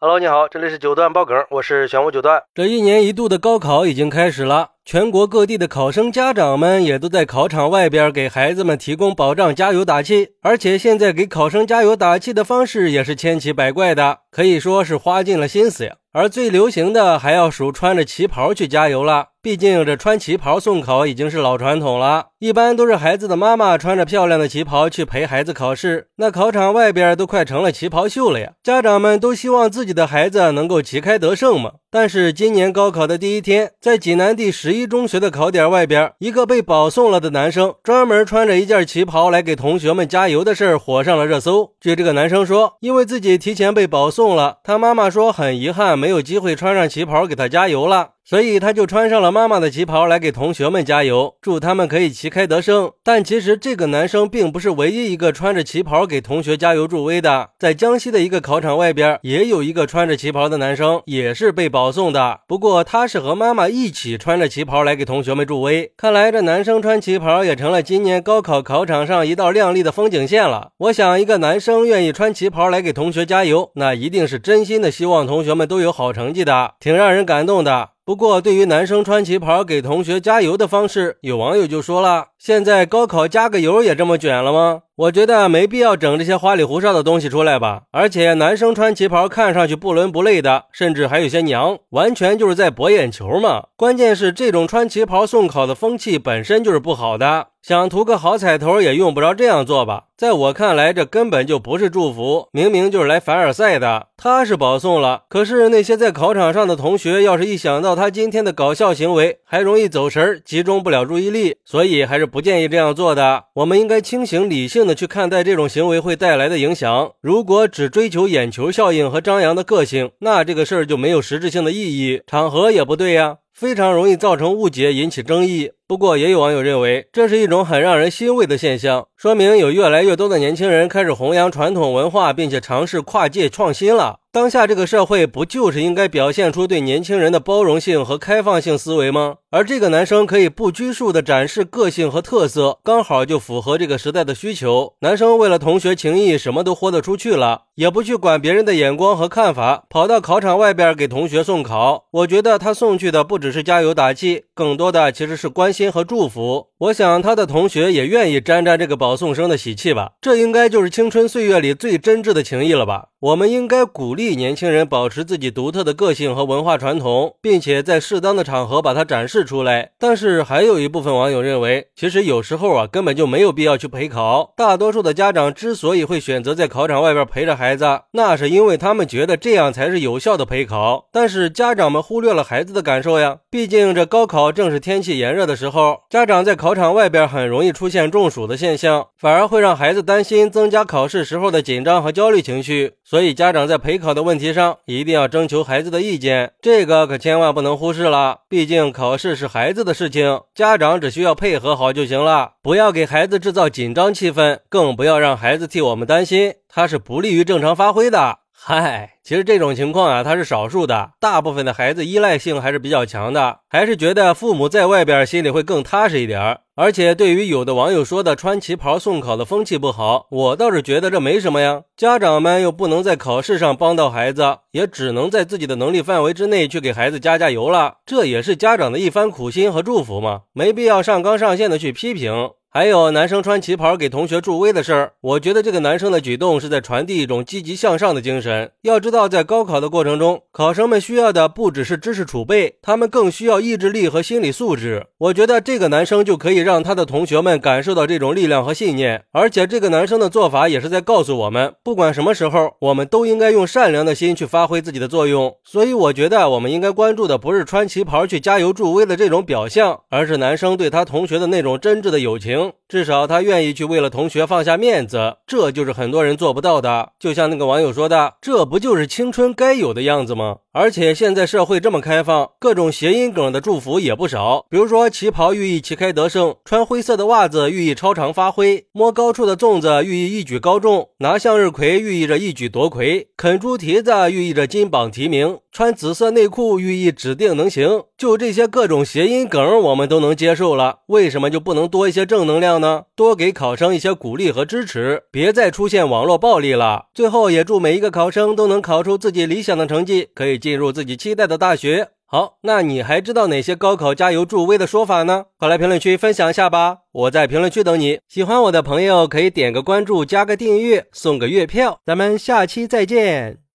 Hello，你好，这里是九段爆梗，我是玄武九段。这一年一度的高考已经开始了，全国各地的考生家长们也都在考场外边给孩子们提供保障，加油打气。而且现在给考生加油打气的方式也是千奇百怪的，可以说是花尽了心思呀。而最流行的还要数穿着旗袍去加油了。毕竟这穿旗袍送考已经是老传统了，一般都是孩子的妈妈穿着漂亮的旗袍去陪孩子考试，那考场外边都快成了旗袍秀了呀！家长们都希望自己的孩子能够旗开得胜嘛。但是今年高考的第一天，在济南第十一中学的考点外边，一个被保送了的男生专门穿着一件旗袍来给同学们加油的事儿火上了热搜。据这个男生说，因为自己提前被保送了，他妈妈说很遗憾没有机会穿上旗袍给他加油了。所以他就穿上了妈妈的旗袍来给同学们加油，祝他们可以旗开得胜。但其实这个男生并不是唯一一个穿着旗袍给同学加油助威的，在江西的一个考场外边也有一个穿着旗袍的男生，也是被保送的。不过他是和妈妈一起穿着旗袍来给同学们助威。看来这男生穿旗袍也成了今年高考考场上一道亮丽的风景线了。我想，一个男生愿意穿旗袍来给同学加油，那一定是真心的希望同学们都有好成绩的，挺让人感动的。不过，对于男生穿旗袍给同学加油的方式，有网友就说了：“现在高考加个油也这么卷了吗？”我觉得没必要整这些花里胡哨的东西出来吧。而且男生穿旗袍看上去不伦不类的，甚至还有些娘，完全就是在博眼球嘛。关键是这种穿旗袍送考的风气本身就是不好的，想图个好彩头也用不着这样做吧。在我看来，这根本就不是祝福，明明就是来凡尔赛的。他是保送了，可是那些在考场上的同学，要是一想到他今天的搞笑行为，还容易走神，集中不了注意力，所以还是不建议这样做的。我们应该清醒理性的。去看待这种行为会带来的影响。如果只追求眼球效应和张扬的个性，那这个事儿就没有实质性的意义，场合也不对呀，非常容易造成误解，引起争议。不过，也有网友认为这是一种很让人欣慰的现象，说明有越来越多的年轻人开始弘扬传统文化，并且尝试跨界创新了。当下这个社会不就是应该表现出对年轻人的包容性和开放性思维吗？而这个男生可以不拘束地展示个性和特色，刚好就符合这个时代的需求。男生为了同学情谊，什么都豁得出去了，也不去管别人的眼光和看法，跑到考场外边给同学送考。我觉得他送去的不只是加油打气，更多的其实是关心和祝福。我想他的同学也愿意沾沾这个保送生的喜气吧？这应该就是青春岁月里最真挚的情谊了吧？我们应该鼓励年轻人保持自己独特的个性和文化传统，并且在适当的场合把它展示出来。但是，还有一部分网友认为，其实有时候啊，根本就没有必要去陪考。大多数的家长之所以会选择在考场外边陪着孩子，那是因为他们觉得这样才是有效的陪考。但是，家长们忽略了孩子的感受呀。毕竟，这高考正是天气炎热的时候，家长在考场外边很容易出现中暑的现象，反而会让孩子担心，增加考试时候的紧张和焦虑情绪。所以，家长在陪考的问题上一定要征求孩子的意见，这个可千万不能忽视了。毕竟，考试是孩子的事情，家长只需要配合好就行了，不要给孩子制造紧张气氛，更不要让孩子替我们担心，他是不利于正常发挥的。嗨，其实这种情况啊，它是少数的，大部分的孩子依赖性还是比较强的，还是觉得父母在外边心里会更踏实一点。而且，对于有的网友说的穿旗袍送考的风气不好，我倒是觉得这没什么呀。家长们又不能在考试上帮到孩子，也只能在自己的能力范围之内去给孩子加加油了。这也是家长的一番苦心和祝福嘛，没必要上纲上线的去批评。还有男生穿旗袍给同学助威的事儿，我觉得这个男生的举动是在传递一种积极向上的精神。要知道，在高考的过程中，考生们需要的不只是知识储备，他们更需要意志力和心理素质。我觉得这个男生就可以让他的同学们感受到这种力量和信念。而且，这个男生的做法也是在告诉我们，不管什么时候，我们都应该用善良的心去发挥自己的作用。所以，我觉得我们应该关注的不是穿旗袍去加油助威的这种表象，而是男生对他同学的那种真挚的友情至少他愿意去为了同学放下面子，这就是很多人做不到的。就像那个网友说的，这不就是青春该有的样子吗？而且现在社会这么开放，各种谐音梗的祝福也不少。比如说，旗袍寓意旗开得胜，穿灰色的袜子寓意超常发挥，摸高处的粽子寓意一举高中，拿向日葵寓意着一举夺魁，啃猪蹄子寓意着金榜题名。穿紫色内裤寓意指定能行。就这些各种谐音梗，我们都能接受了，为什么就不能多一些正能量呢？多给考生一些鼓励和支持，别再出现网络暴力了。最后，也祝每一个考生都能考出自己理想的成绩，可以进入自己期待的大学。好，那你还知道哪些高考加油助威的说法呢？快来评论区分享一下吧！我在评论区等你。喜欢我的朋友可以点个关注，加个订阅，送个月票。咱们下期再见。